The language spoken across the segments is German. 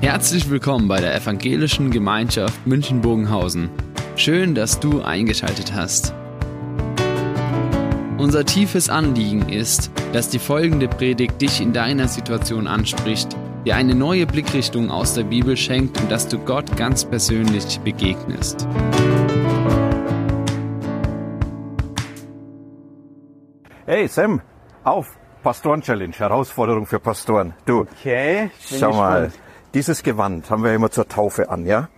Herzlich willkommen bei der Evangelischen Gemeinschaft München-Bogenhausen. Schön, dass du eingeschaltet hast. Unser tiefes Anliegen ist, dass die folgende Predigt dich in deiner Situation anspricht, dir eine neue Blickrichtung aus der Bibel schenkt und dass du Gott ganz persönlich begegnest. Hey Sam, auf! Pastoren-Challenge, Herausforderung für Pastoren. Du, Okay, bin schau mal, gespannt. Dieses Gewand haben wir immer zur Taufe an, ja?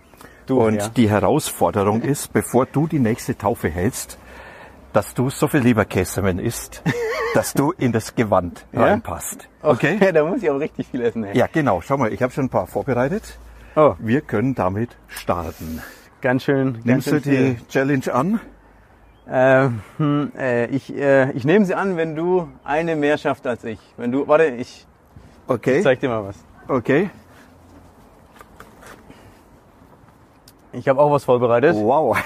Du, Und ja. die Herausforderung ist, bevor du die nächste Taufe hältst, dass du so viel Leberkäsemen isst, dass du in das Gewand Ja? reinpasst. Okay? Okay, da muss ich aber richtig viel essen. Ey. Ja, genau. Schau mal, ich habe schon ein paar vorbereitet. Oh, Wir können damit starten. ganz schön. Ganz Nimmst du schön viel. die Challenge an? Äh, hm, äh, ich, äh, ich nehme sie an, wenn du eine mehr schafft als ich. Wenn du, warte, ich Okay. zeig dir mal was. Okay. Ich habe auch was vorbereitet. Wow.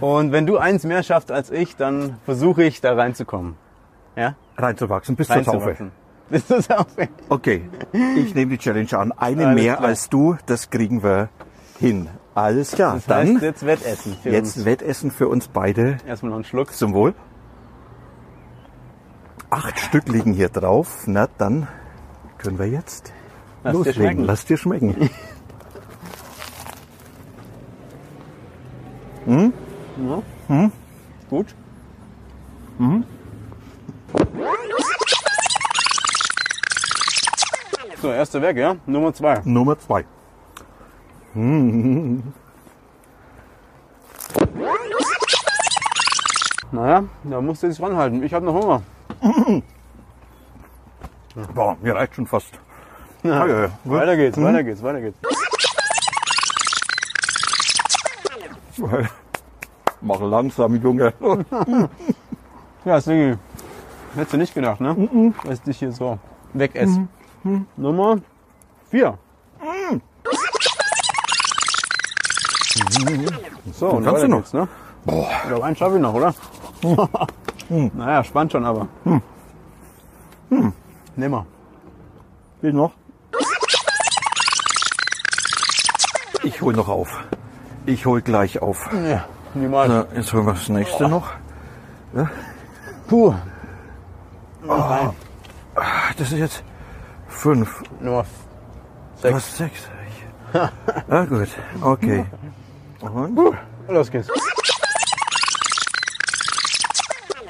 Und wenn du eins mehr schaffst als ich, dann versuche ich da reinzukommen. Ja? Reinzuwachsen bis zur Taufe. Bis zur Taufe. Okay, ich nehme die Challenge an. Eine Alles mehr klar. als du, das kriegen wir hin. Alles klar, Das dann heißt jetzt Wettessen. Für jetzt uns. Wettessen für uns beide Erstmal noch einen Schluck. zum Wohl. Acht Stück liegen hier drauf. Na, dann können wir jetzt Lass dir loslegen. schmecken. Lass dir schmecken. Gut. So, erste weg, ja? Nummer zwei. Nummer zwei. Naja, da musst du jetzt ranhalten. Ich habe noch Hunger. Boah, mir reicht schon fast. Ja, ja, ja. Weiter geht's, weiter geht's, weiter geht's. Mach langsam, Junge. Ja, Sigi. Hättest du nicht gedacht, ne? Dass ich dich hier so wegesse. Nummer vier. So, und kannst du noch. geht's, ne? Boah. Ich glaube, einen schaffe ich noch, oder? naja, spannend schon, aber. Nimm mal. Will noch? Ich hol noch auf. Ich hol gleich auf. Ja, niemals. Na, jetzt holen wir das nächste noch. Puh. Ah, Das ist jetzt fünf. Du sechs. hast sechs. Ah, gut. Okay. Und? Los geht's.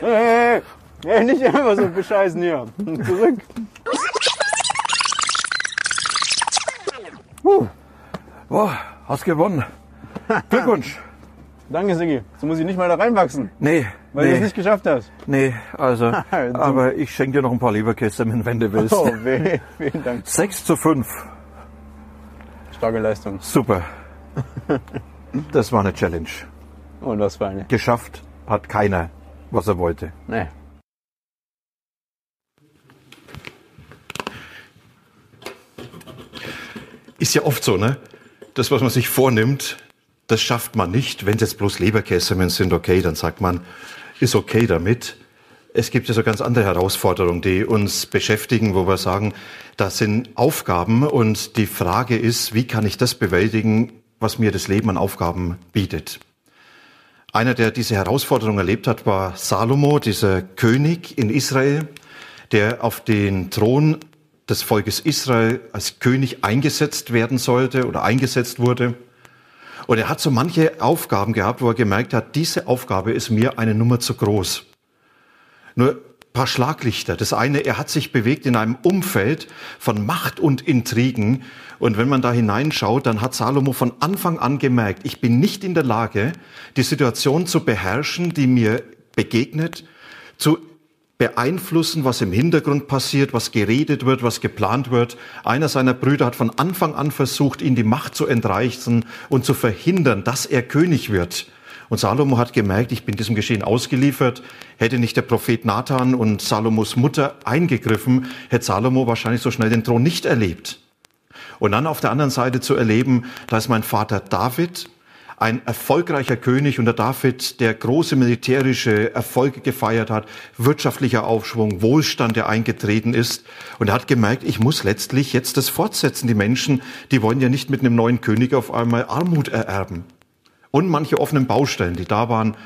Hey, hey, nicht einfach so bescheißen hier. Zurück. Boah, hast gewonnen. Glückwunsch. Danke, Sigi. So muss ich nicht mal da reinwachsen, Nee, weil du es nee, nicht geschafft hast. nee, also, Du- aber ich schenke dir noch ein paar Leberkäse, wenn du willst. Oh, weh. Vielen Dank. 6 zu 5. Starke Leistung. Super. Das war eine Challenge. Und was für eine. Geschafft hat keiner, was er wollte. Nee. Ist ja oft so, ne? Das, was man sich vornimmt, das schafft man nicht. Wenn es jetzt bloß Leberkäsemen sind, okay, dann sagt man, ist okay damit. Es gibt ja so ganz andere Herausforderungen, die uns beschäftigen, wo wir sagen, das sind Aufgaben und die Frage ist, wie kann ich das bewältigen, was mir das Leben an Aufgaben bietet. Einer, der diese Herausforderung erlebt hat, war Salomo, dieser König in Israel, der auf den Thron des Volkes Israel als König eingesetzt werden sollte oder eingesetzt wurde. Und er hat so manche Aufgaben gehabt, wo er gemerkt hat, diese Aufgabe ist mir eine Nummer zu groß. Nur ein paar Schlaglichter. Das eine, er hat sich bewegt in einem Umfeld von Macht und Intrigen. Und wenn man da hineinschaut, dann hat Salomo von Anfang an gemerkt, ich bin nicht in der Lage, die Situation zu beherrschen, die mir begegnet, zu beeinflussen, was im Hintergrund passiert, was geredet wird, was geplant wird. Einer seiner Brüder hat von Anfang an versucht, ihn die Macht zu entreißen und zu verhindern, dass er König wird. Und Salomo hat gemerkt, ich bin diesem Geschehen ausgeliefert. Hätte nicht der Prophet Nathan und Salomos Mutter eingegriffen, hätte Salomo wahrscheinlich so schnell den Thron nicht erlebt. Und dann auf der anderen Seite zu erleben, da ist mein Vater David, ein erfolgreicher König unter David, der große militärische Erfolge gefeiert hat, wirtschaftlicher Aufschwung, Wohlstand, der eingetreten ist. Und er hat gemerkt, ich muss letztlich jetzt das fortsetzen. Die Menschen, die wollen ja nicht mit einem neuen König auf einmal Armut ererben. Und manche offenen Baustellen, die da waren,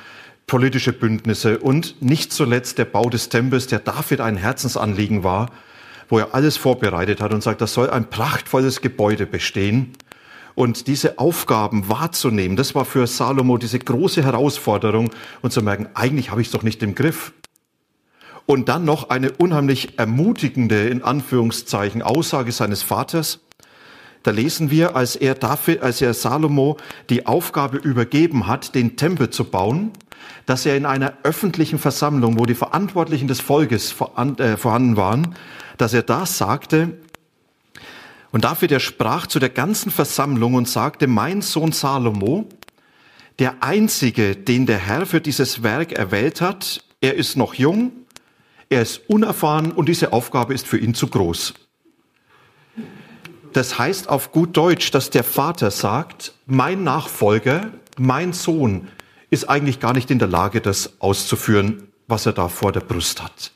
politische Bündnisse und nicht zuletzt der Bau des Tempels, der David ein Herzensanliegen war, wo er alles vorbereitet hat und sagt, das soll ein prachtvolles Gebäude bestehen. Und diese Aufgaben wahrzunehmen, das war für Salomo diese große Herausforderung und zu merken, eigentlich habe ich es doch nicht im Griff. Und dann noch eine unheimlich ermutigende, in Anführungszeichen, Aussage seines Vaters. Da lesen wir, als er, David, als er Salomo die Aufgabe übergeben hat, den Tempel zu bauen, dass er in einer öffentlichen Versammlung, wo die Verantwortlichen des Volkes äh, vorhanden waren, dass er da sagte, und dafür der sprach zu der ganzen Versammlung und sagte, mein Sohn Salomo, der einzige, den der Herr für dieses Werk erwählt hat, er ist noch jung, er ist unerfahren und diese Aufgabe ist für ihn zu groß. Das heißt auf gut Deutsch, dass der Vater sagt, mein Nachfolger, mein Sohn ist eigentlich gar nicht in der Lage, das auszuführen, was er da vor der Brust hat.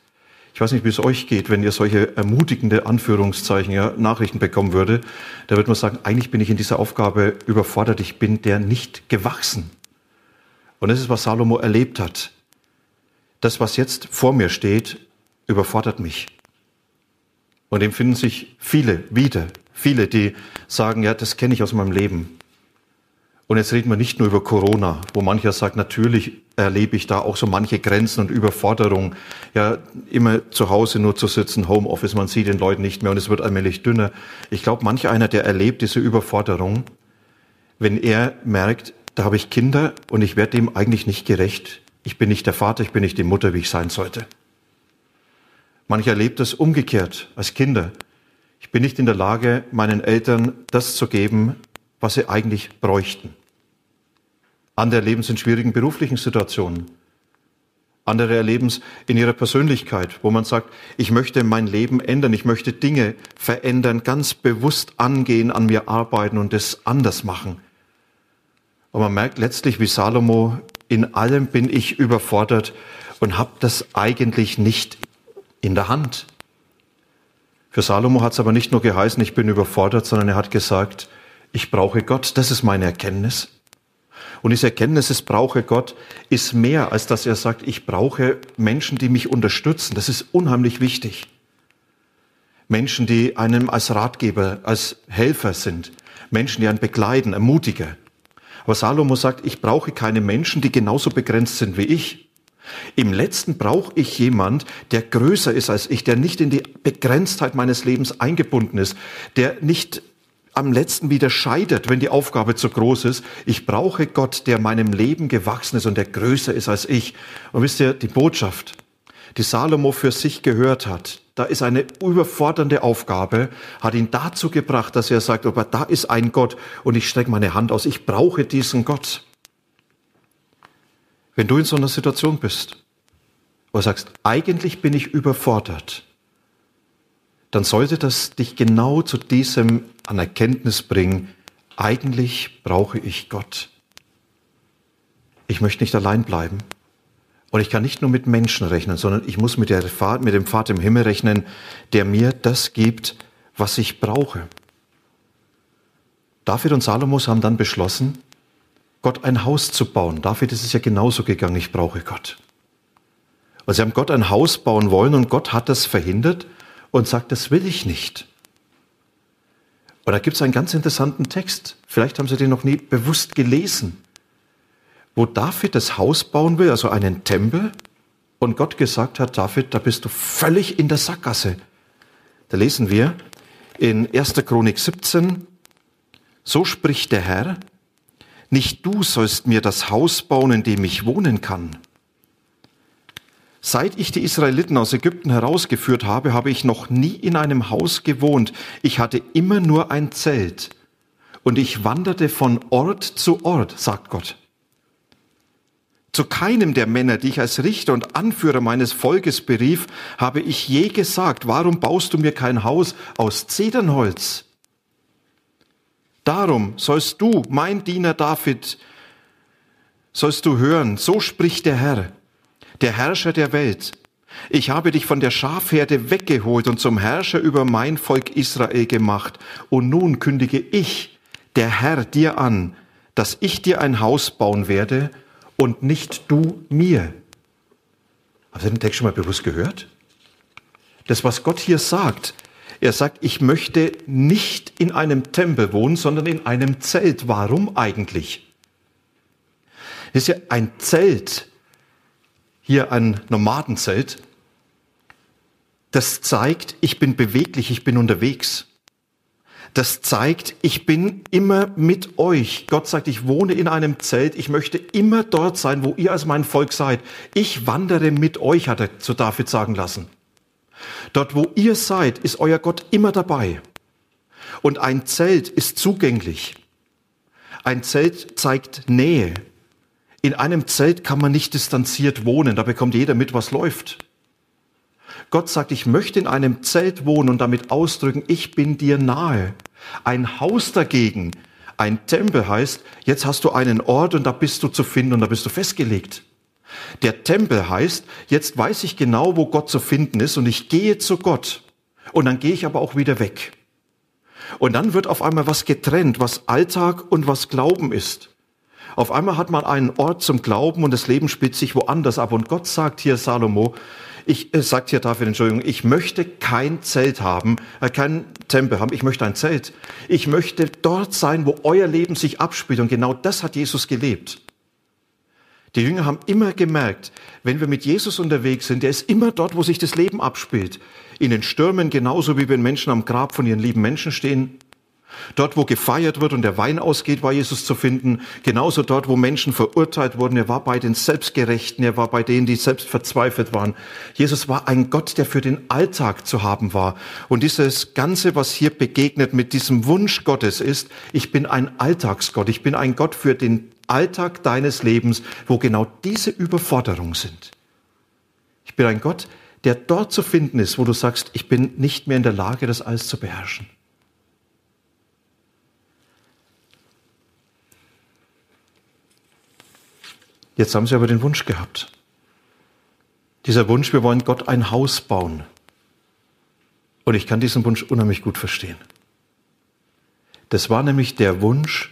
Ich weiß nicht, wie es euch geht, wenn ihr solche ermutigende Anführungszeichen, ja, Nachrichten bekommen würde. Da würde man sagen, eigentlich bin ich in dieser Aufgabe überfordert. Ich bin der nicht gewachsen. Und das ist, was Salomo erlebt hat. Das, was jetzt vor mir steht, überfordert mich. Und dem finden sich viele wieder. Viele, die sagen, ja, das kenne ich aus meinem Leben. Und jetzt reden wir nicht nur über Corona, wo mancher sagt, natürlich erlebe ich da auch so manche Grenzen und Überforderungen. Ja, immer zu Hause nur zu sitzen, Homeoffice, man sieht den Leuten nicht mehr und es wird allmählich dünner. Ich glaube, manch einer, der erlebt diese Überforderung, wenn er merkt, da habe ich Kinder und ich werde dem eigentlich nicht gerecht. Ich bin nicht der Vater, ich bin nicht die Mutter, wie ich sein sollte. Mancher erlebt es umgekehrt als Kinder. Ich bin nicht in der Lage, meinen Eltern das zu geben, was sie eigentlich bräuchten. Andere erleben es in schwierigen beruflichen Situationen. Andere erleben es in ihrer Persönlichkeit, wo man sagt, ich möchte mein Leben ändern, ich möchte Dinge verändern, ganz bewusst angehen, an mir arbeiten und es anders machen. Und man merkt letztlich, wie Salomo, in allem bin ich überfordert und habe das eigentlich nicht in der Hand. Für Salomo hat es aber nicht nur geheißen, ich bin überfordert, sondern er hat gesagt, ich brauche Gott, das ist meine Erkenntnis. Und diese Erkenntnis, es brauche Gott, ist mehr, als dass er sagt, ich brauche Menschen, die mich unterstützen. Das ist unheimlich wichtig. Menschen, die einem als Ratgeber, als Helfer sind. Menschen, die einen begleiten, ermutigen. Aber Salomo sagt, ich brauche keine Menschen, die genauso begrenzt sind wie ich. Im letzten brauche ich jemand, der größer ist als ich, der nicht in die Begrenztheit meines Lebens eingebunden ist, der nicht am letzten wieder scheitert, wenn die Aufgabe zu groß ist. Ich brauche Gott, der meinem Leben gewachsen ist und der größer ist als ich. Und wisst ihr, die Botschaft, die Salomo für sich gehört hat, da ist eine überfordernde Aufgabe, hat ihn dazu gebracht, dass er sagt, aber da ist ein Gott und ich strecke meine Hand aus. Ich brauche diesen Gott. Wenn du in so einer Situation bist, wo du sagst, eigentlich bin ich überfordert, dann sollte das dich genau zu diesem an Erkenntnis bringen, eigentlich brauche ich Gott. Ich möchte nicht allein bleiben. Und ich kann nicht nur mit Menschen rechnen, sondern ich muss mit, der, mit dem Vater im Himmel rechnen, der mir das gibt, was ich brauche. David und Salomos haben dann beschlossen, Gott ein Haus zu bauen. David ist es ja genauso gegangen, ich brauche Gott. Und sie haben Gott ein Haus bauen wollen und Gott hat das verhindert und sagt, das will ich nicht. Und da gibt es einen ganz interessanten Text. Vielleicht haben Sie den noch nie bewusst gelesen, wo David das Haus bauen will, also einen Tempel, und Gott gesagt hat, David, da bist du völlig in der Sackgasse. Da lesen wir in 1. Chronik 17, so spricht der Herr, nicht du sollst mir das Haus bauen, in dem ich wohnen kann. Seit ich die Israeliten aus Ägypten herausgeführt habe, habe ich noch nie in einem Haus gewohnt. Ich hatte immer nur ein Zelt. Und ich wanderte von Ort zu Ort, sagt Gott. Zu keinem der Männer, die ich als Richter und Anführer meines Volkes berief, habe ich je gesagt, warum baust du mir kein Haus aus Zedernholz? Darum sollst du, mein Diener David, sollst du hören, so spricht der Herr, der Herrscher der Welt. Ich habe dich von der Schafherde weggeholt und zum Herrscher über mein Volk Israel gemacht. Und nun kündige ich, der Herr, dir an, dass ich dir ein Haus bauen werde und nicht du mir. Habt ihr den Text schon mal bewusst gehört? Das, was Gott hier sagt, er sagt, ich möchte nicht in einem Tempel wohnen, sondern in einem Zelt. Warum eigentlich? Das ist ja ein Zelt, hier ein Nomadenzelt. Das zeigt, ich bin beweglich, ich bin unterwegs. Das zeigt, ich bin immer mit euch. Gott sagt, ich wohne in einem Zelt, ich möchte immer dort sein, wo ihr als mein Volk seid. Ich wandere mit euch, hat er zu David sagen lassen. Dort, wo ihr seid, ist euer Gott immer dabei. Und ein Zelt ist zugänglich. Ein Zelt zeigt Nähe. In einem Zelt kann man nicht distanziert wohnen, da bekommt jeder mit, was läuft. Gott sagt, ich möchte in einem Zelt wohnen und damit ausdrücken, ich bin dir nahe. Ein Haus dagegen, ein Tempel heißt, jetzt hast du einen Ort und da bist du zu finden und da bist du festgelegt. Der Tempel heißt, jetzt weiß ich genau, wo Gott zu finden ist und ich gehe zu Gott. Und dann gehe ich aber auch wieder weg. Und dann wird auf einmal was getrennt, was Alltag und was Glauben ist. Auf einmal hat man einen Ort zum Glauben und das Leben spielt sich woanders ab. Und Gott sagt hier Salomo, ich äh, sagt hier dafür Entschuldigung, ich möchte kein Zelt haben, äh, kein Tempel haben, ich möchte ein Zelt. Ich möchte dort sein, wo euer Leben sich abspielt. Und genau das hat Jesus gelebt. Die Jünger haben immer gemerkt, wenn wir mit Jesus unterwegs sind, der ist immer dort, wo sich das Leben abspielt. In den Stürmen genauso wie wenn Menschen am Grab von ihren lieben Menschen stehen. Dort, wo gefeiert wird und der Wein ausgeht, war Jesus zu finden. Genauso dort, wo Menschen verurteilt wurden. Er war bei den Selbstgerechten. Er war bei denen, die selbst verzweifelt waren. Jesus war ein Gott, der für den Alltag zu haben war. Und dieses Ganze, was hier begegnet mit diesem Wunsch Gottes ist, ich bin ein Alltagsgott. Ich bin ein Gott für den Alltag deines Lebens, wo genau diese Überforderungen sind. Ich bin ein Gott, der dort zu finden ist, wo du sagst, ich bin nicht mehr in der Lage, das alles zu beherrschen. Jetzt haben sie aber den Wunsch gehabt. Dieser Wunsch, wir wollen Gott ein Haus bauen. Und ich kann diesen Wunsch unheimlich gut verstehen. Das war nämlich der Wunsch,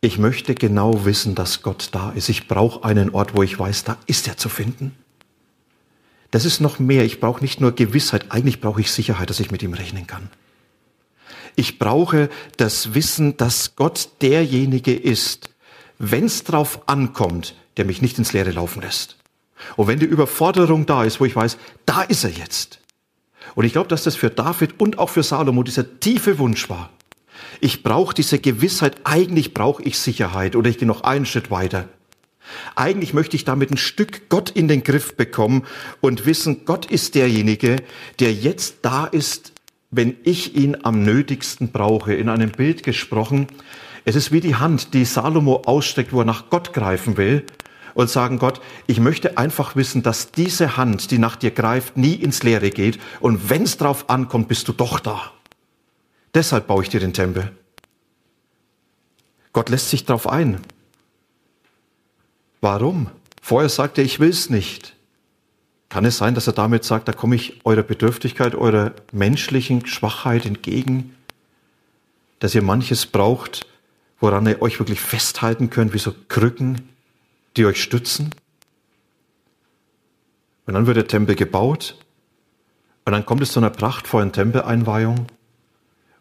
ich möchte genau wissen, dass Gott da ist. Ich brauche einen Ort, wo ich weiß, da ist er zu finden. Das ist noch mehr. Ich brauche nicht nur Gewissheit, eigentlich brauche ich Sicherheit, dass ich mit ihm rechnen kann. Ich brauche das Wissen, dass Gott derjenige ist, wenn es drauf ankommt, der mich nicht ins Leere laufen lässt. Und wenn die Überforderung da ist, wo ich weiß, da ist er jetzt. Und ich glaube, dass das für David und auch für Salomo dieser tiefe Wunsch war. Ich brauche diese Gewissheit, eigentlich brauche ich Sicherheit oder ich gehe noch einen Schritt weiter. Eigentlich möchte ich damit ein Stück Gott in den Griff bekommen und wissen, Gott ist derjenige, der jetzt da ist, wenn ich ihn am nötigsten brauche. In einem Bild gesprochen, es ist wie die Hand, die Salomo ausstreckt, wo er nach Gott greifen will und sagen, Gott, ich möchte einfach wissen, dass diese Hand, die nach dir greift, nie ins Leere geht und wenn es drauf ankommt, bist du doch da. Deshalb baue ich dir den Tempel. Gott lässt sich darauf ein. Warum? Vorher sagte er, ich will es nicht. Kann es sein, dass er damit sagt, da komme ich eurer Bedürftigkeit, eurer menschlichen Schwachheit entgegen, dass ihr manches braucht, woran ihr euch wirklich festhalten könnt, wie so Krücken, die euch stützen. Und dann wird der Tempel gebaut und dann kommt es zu einer prachtvollen Tempeleinweihung.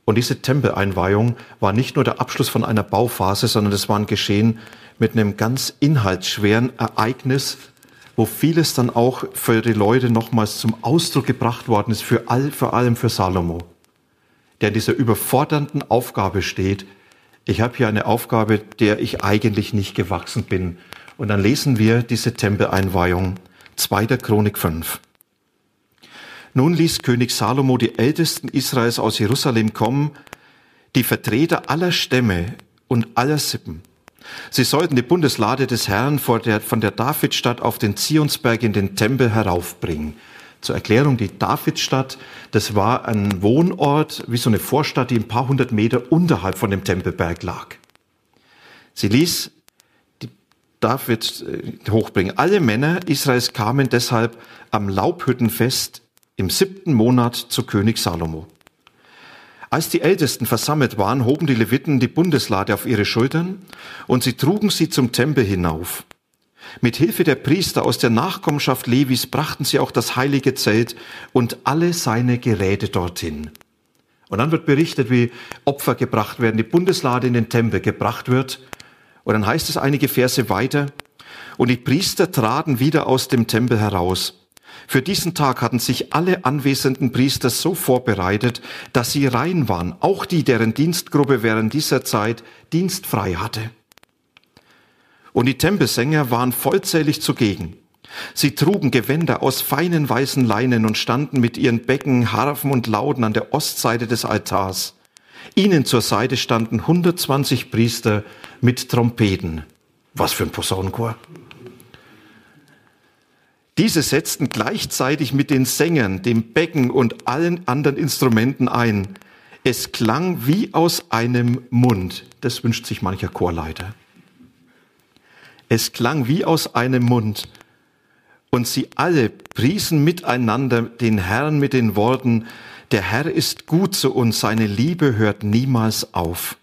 Und diese Tempeleinweihung war nicht nur der Abschluss von einer Bauphase, sondern es war ein Geschehen mit einem ganz inhaltsschweren Ereignis, wo vieles dann auch für die Leute nochmals zum Ausdruck gebracht worden ist, für all, vor allem für Salomo, der in dieser überfordernden Aufgabe steht. Ich habe hier eine Aufgabe, der ich eigentlich nicht gewachsen bin. Und dann lesen wir diese Tempeleinweihung, 2. Chronik 5. Nun ließ König Salomo die Ältesten Israels aus Jerusalem kommen, die Vertreter aller Stämme und aller Sippen. Sie sollten die Bundeslade des Herrn der, von der Davidstadt auf den Zionsberg in den Tempel heraufbringen. Zur Erklärung, die Davidstadt, das war ein Wohnort, wie so eine Vorstadt, die ein paar hundert Meter unterhalb von dem Tempelberg lag. Sie ließ David äh, hochbringen. Alle Männer Israels kamen deshalb am Laubhüttenfest im siebten Monat zu König Salomo. Als die Ältesten versammelt waren, hoben die Leviten die Bundeslade auf ihre Schultern und sie trugen sie zum Tempel hinauf. Mit Hilfe der Priester aus der Nachkommenschaft Levis brachten sie auch das heilige Zelt und alle seine Geräte dorthin. Und dann wird berichtet, wie Opfer gebracht werden, die Bundeslade in den Tempel gebracht wird. Und dann heißt es einige Verse weiter, und die Priester traten wieder aus dem Tempel heraus. Für diesen Tag hatten sich alle anwesenden Priester so vorbereitet, dass sie rein waren, auch die, deren Dienstgruppe während dieser Zeit dienstfrei hatte. Und die Tempelsänger waren vollzählig zugegen. Sie trugen Gewänder aus feinen weißen Leinen und standen mit ihren Becken, Harfen und Lauden an der Ostseite des Altars. Ihnen zur Seite standen 120 Priester mit Trompeten. Was für ein Posaunenchor. Diese setzten gleichzeitig mit den Sängern, dem Becken und allen anderen Instrumenten ein. Es klang wie aus einem Mund. Das wünscht sich mancher Chorleiter. Es klang wie aus einem Mund. Und sie alle priesen miteinander den Herrn mit den Worten, der Herr ist gut zu uns, seine Liebe hört niemals auf.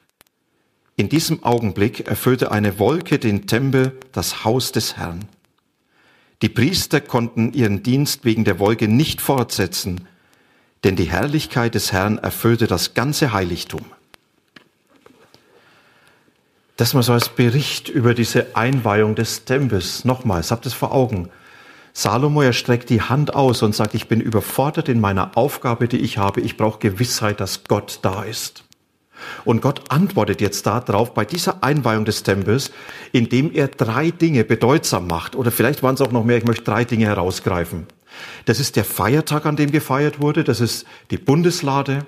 In diesem Augenblick erfüllte eine Wolke den Tempel, das Haus des Herrn. Die Priester konnten ihren Dienst wegen der Wolke nicht fortsetzen, denn die Herrlichkeit des Herrn erfüllte das ganze Heiligtum. Das mal so als Bericht über diese Einweihung des Tempels. Nochmals, habt es vor Augen. Salomo, er streckt die Hand aus und sagt, ich bin überfordert in meiner Aufgabe, die ich habe. Ich brauche Gewissheit, dass Gott da ist. Und Gott antwortet jetzt darauf bei dieser Einweihung des Tempels, indem er drei Dinge bedeutsam macht. Oder vielleicht waren es auch noch mehr, ich möchte drei Dinge herausgreifen. Das ist der Feiertag, an dem gefeiert wurde, das ist die Bundeslade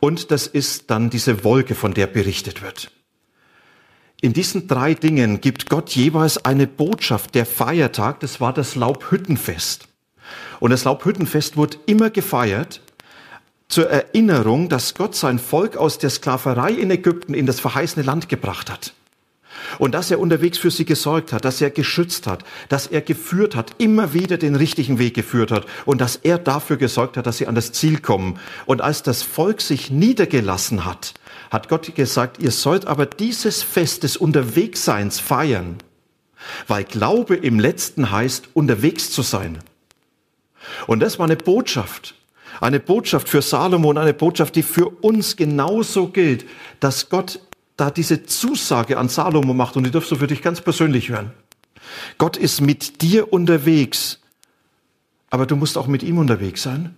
und das ist dann diese Wolke, von der berichtet wird. In diesen drei Dingen gibt Gott jeweils eine Botschaft. Der Feiertag, das war das Laubhüttenfest. Und das Laubhüttenfest wurde immer gefeiert zur Erinnerung, dass Gott sein Volk aus der Sklaverei in Ägypten in das verheißene Land gebracht hat. Und dass er unterwegs für sie gesorgt hat, dass er geschützt hat, dass er geführt hat, immer wieder den richtigen Weg geführt hat und dass er dafür gesorgt hat, dass sie an das Ziel kommen. Und als das Volk sich niedergelassen hat, hat Gott gesagt, ihr sollt aber dieses Fest des Unterwegsseins feiern, weil Glaube im letzten heißt, unterwegs zu sein. Und das war eine Botschaft, eine Botschaft für Salomon, eine Botschaft, die für uns genauso gilt, dass Gott da diese Zusage an Salomo macht und die darfst du für dich ganz persönlich hören. Gott ist mit dir unterwegs, aber du musst auch mit ihm unterwegs sein.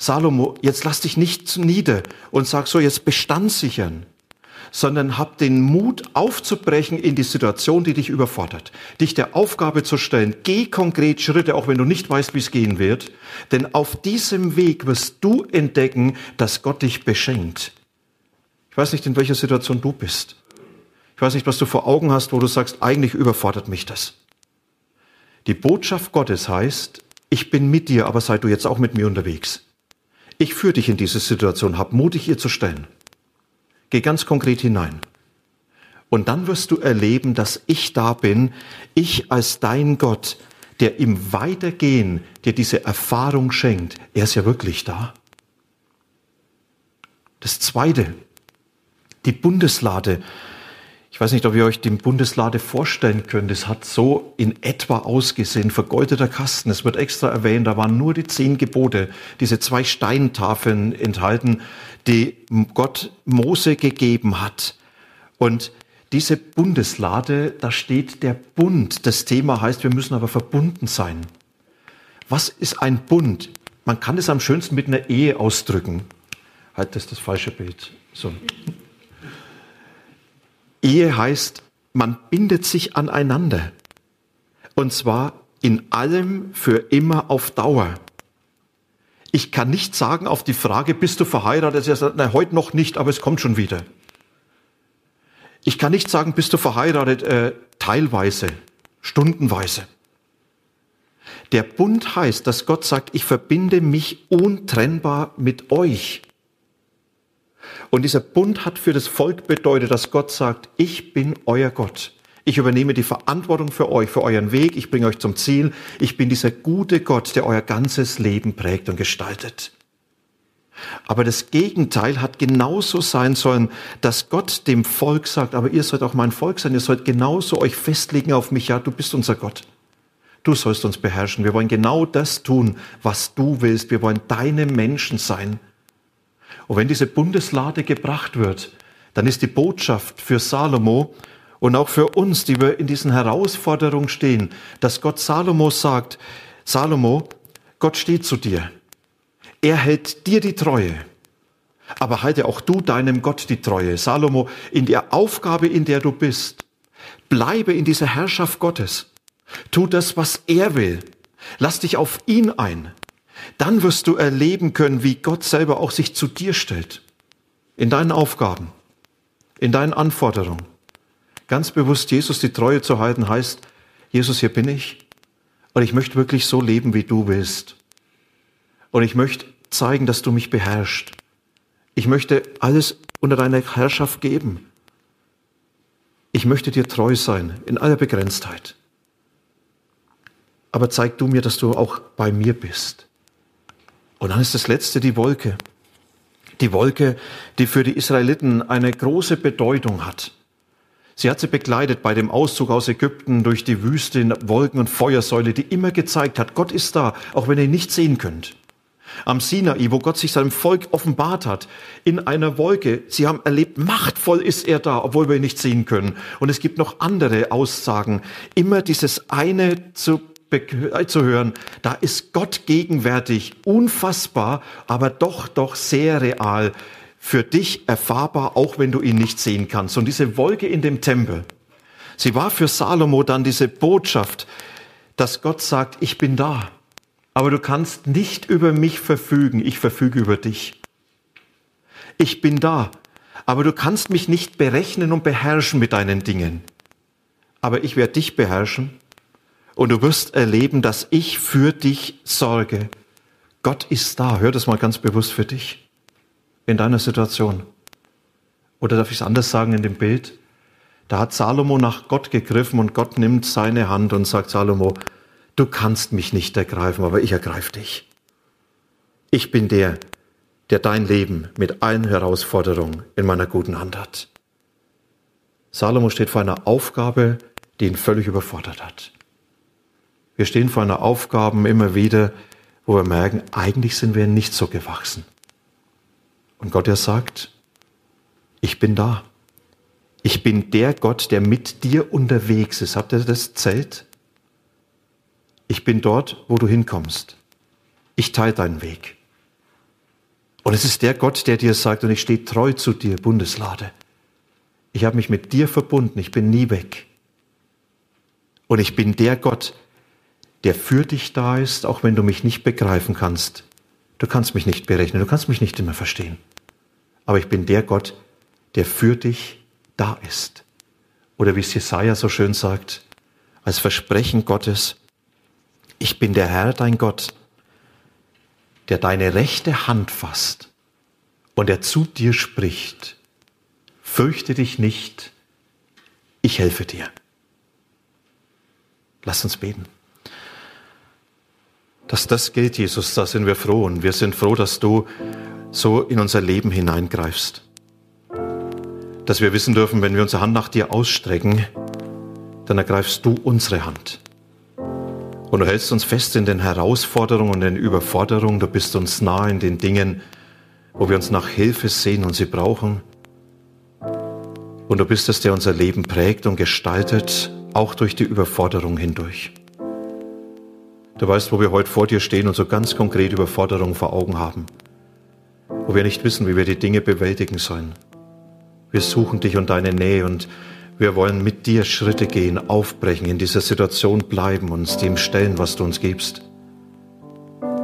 Salomo, jetzt lass dich nicht nieder und sag so, jetzt Bestand sichern, sondern hab den Mut aufzubrechen in die Situation, die dich überfordert, dich der Aufgabe zu stellen. Geh konkret Schritte, auch wenn du nicht weißt, wie es gehen wird, denn auf diesem Weg wirst du entdecken, dass Gott dich beschenkt. Ich weiß nicht, in welcher Situation du bist. Ich weiß nicht, was du vor Augen hast, wo du sagst, eigentlich überfordert mich das. Die Botschaft Gottes heißt, ich bin mit dir, aber sei du jetzt auch mit mir unterwegs. Ich führe dich in diese Situation, hab mutig ihr zu stellen. Geh ganz konkret hinein. Und dann wirst du erleben, dass ich da bin, ich als dein Gott, der im Weitergehen dir diese Erfahrung schenkt. Er ist ja wirklich da. Das Zweite, die Bundeslade ich weiß nicht, ob ihr euch die Bundeslade vorstellen könnt. Es hat so in etwa ausgesehen, vergoldeter Kasten. Es wird extra erwähnt, da waren nur die zehn Gebote, diese zwei Steintafeln enthalten, die Gott Mose gegeben hat. Und diese Bundeslade, da steht der Bund. Das Thema heißt, wir müssen aber verbunden sein. Was ist ein Bund? Man kann es am schönsten mit einer Ehe ausdrücken. Halt, das ist das falsche Bild. So. Ehe heißt, man bindet sich aneinander. Und zwar in allem für immer auf Dauer. Ich kann nicht sagen auf die Frage, bist du verheiratet? Er sagt, nein, heute noch nicht, aber es kommt schon wieder. Ich kann nicht sagen, bist du verheiratet? Äh, teilweise, stundenweise. Der Bund heißt, dass Gott sagt, ich verbinde mich untrennbar mit euch. Und dieser Bund hat für das Volk bedeutet, dass Gott sagt, ich bin euer Gott. Ich übernehme die Verantwortung für euch, für euren Weg. Ich bringe euch zum Ziel. Ich bin dieser gute Gott, der euer ganzes Leben prägt und gestaltet. Aber das Gegenteil hat genauso sein sollen, dass Gott dem Volk sagt, aber ihr sollt auch mein Volk sein, ihr sollt genauso euch festlegen auf mich, ja, du bist unser Gott. Du sollst uns beherrschen. Wir wollen genau das tun, was du willst. Wir wollen deine Menschen sein. Und wenn diese Bundeslade gebracht wird, dann ist die Botschaft für Salomo und auch für uns, die wir in diesen Herausforderungen stehen, dass Gott Salomo sagt, Salomo, Gott steht zu dir. Er hält dir die Treue. Aber halte auch du deinem Gott die Treue. Salomo, in der Aufgabe, in der du bist, bleibe in dieser Herrschaft Gottes. Tu das, was er will. Lass dich auf ihn ein. Dann wirst du erleben können, wie Gott selber auch sich zu dir stellt. In deinen Aufgaben, in deinen Anforderungen. Ganz bewusst Jesus die Treue zu halten heißt, Jesus, hier bin ich und ich möchte wirklich so leben, wie du willst. Und ich möchte zeigen, dass du mich beherrschst. Ich möchte alles unter deiner Herrschaft geben. Ich möchte dir treu sein in aller Begrenztheit. Aber zeig du mir, dass du auch bei mir bist. Und dann ist das letzte die Wolke. Die Wolke, die für die Israeliten eine große Bedeutung hat. Sie hat sie begleitet bei dem Auszug aus Ägypten durch die Wüste in Wolken und Feuersäule, die immer gezeigt hat, Gott ist da, auch wenn ihr ihn nicht sehen könnt. Am Sinai, wo Gott sich seinem Volk offenbart hat, in einer Wolke. Sie haben erlebt, machtvoll ist er da, obwohl wir ihn nicht sehen können. Und es gibt noch andere Aussagen. Immer dieses eine zu zu hören, da ist Gott gegenwärtig, unfassbar, aber doch, doch sehr real, für dich erfahrbar, auch wenn du ihn nicht sehen kannst. Und diese Wolke in dem Tempel, sie war für Salomo dann diese Botschaft, dass Gott sagt, ich bin da, aber du kannst nicht über mich verfügen, ich verfüge über dich. Ich bin da, aber du kannst mich nicht berechnen und beherrschen mit deinen Dingen. Aber ich werde dich beherrschen und du wirst erleben, dass ich für dich sorge. Gott ist da. Hör das mal ganz bewusst für dich. In deiner Situation. Oder darf ich es anders sagen in dem Bild? Da hat Salomo nach Gott gegriffen und Gott nimmt seine Hand und sagt Salomo, du kannst mich nicht ergreifen, aber ich ergreife dich. Ich bin der, der dein Leben mit allen Herausforderungen in meiner guten Hand hat. Salomo steht vor einer Aufgabe, die ihn völlig überfordert hat. Wir stehen vor einer Aufgabe immer wieder, wo wir merken, eigentlich sind wir nicht so gewachsen. Und Gott, er sagt, ich bin da. Ich bin der Gott, der mit dir unterwegs ist. Habt ihr das Zelt? Ich bin dort, wo du hinkommst. Ich teile deinen Weg. Und es ist der Gott, der dir sagt, und ich stehe treu zu dir, Bundeslade. Ich habe mich mit dir verbunden, ich bin nie weg. Und ich bin der Gott, der für dich da ist, auch wenn du mich nicht begreifen kannst. Du kannst mich nicht berechnen, du kannst mich nicht immer verstehen. Aber ich bin der Gott, der für dich da ist. Oder wie es Jesaja so schön sagt, als Versprechen Gottes, ich bin der Herr, dein Gott, der deine rechte Hand fasst und der zu dir spricht. Fürchte dich nicht, ich helfe dir. Lass uns beten dass das gilt, Jesus, da sind wir froh. Und wir sind froh, dass du so in unser Leben hineingreifst. Dass wir wissen dürfen, wenn wir unsere Hand nach dir ausstrecken, dann ergreifst du unsere Hand. Und du hältst uns fest in den Herausforderungen und den Überforderungen. Du bist uns nah in den Dingen, wo wir uns nach Hilfe sehen und sie brauchen. Und du bist es, der unser Leben prägt und gestaltet, auch durch die Überforderung hindurch. Du weißt, wo wir heute vor dir stehen und so ganz konkret Überforderungen vor Augen haben. Wo wir nicht wissen, wie wir die Dinge bewältigen sollen. Wir suchen dich und deine Nähe und wir wollen mit dir Schritte gehen, aufbrechen, in dieser Situation bleiben, uns dem stellen, was du uns gibst.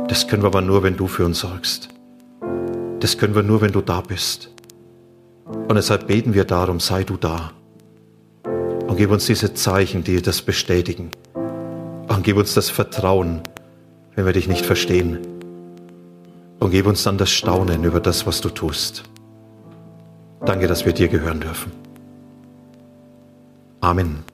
Das können wir aber nur, wenn du für uns sorgst. Das können wir nur, wenn du da bist. Und deshalb beten wir darum, sei du da. Und gib uns diese Zeichen, die das bestätigen. Und gib uns das Vertrauen, wenn wir dich nicht verstehen. Und gib uns dann das Staunen über das, was du tust. Danke, dass wir dir gehören dürfen. Amen.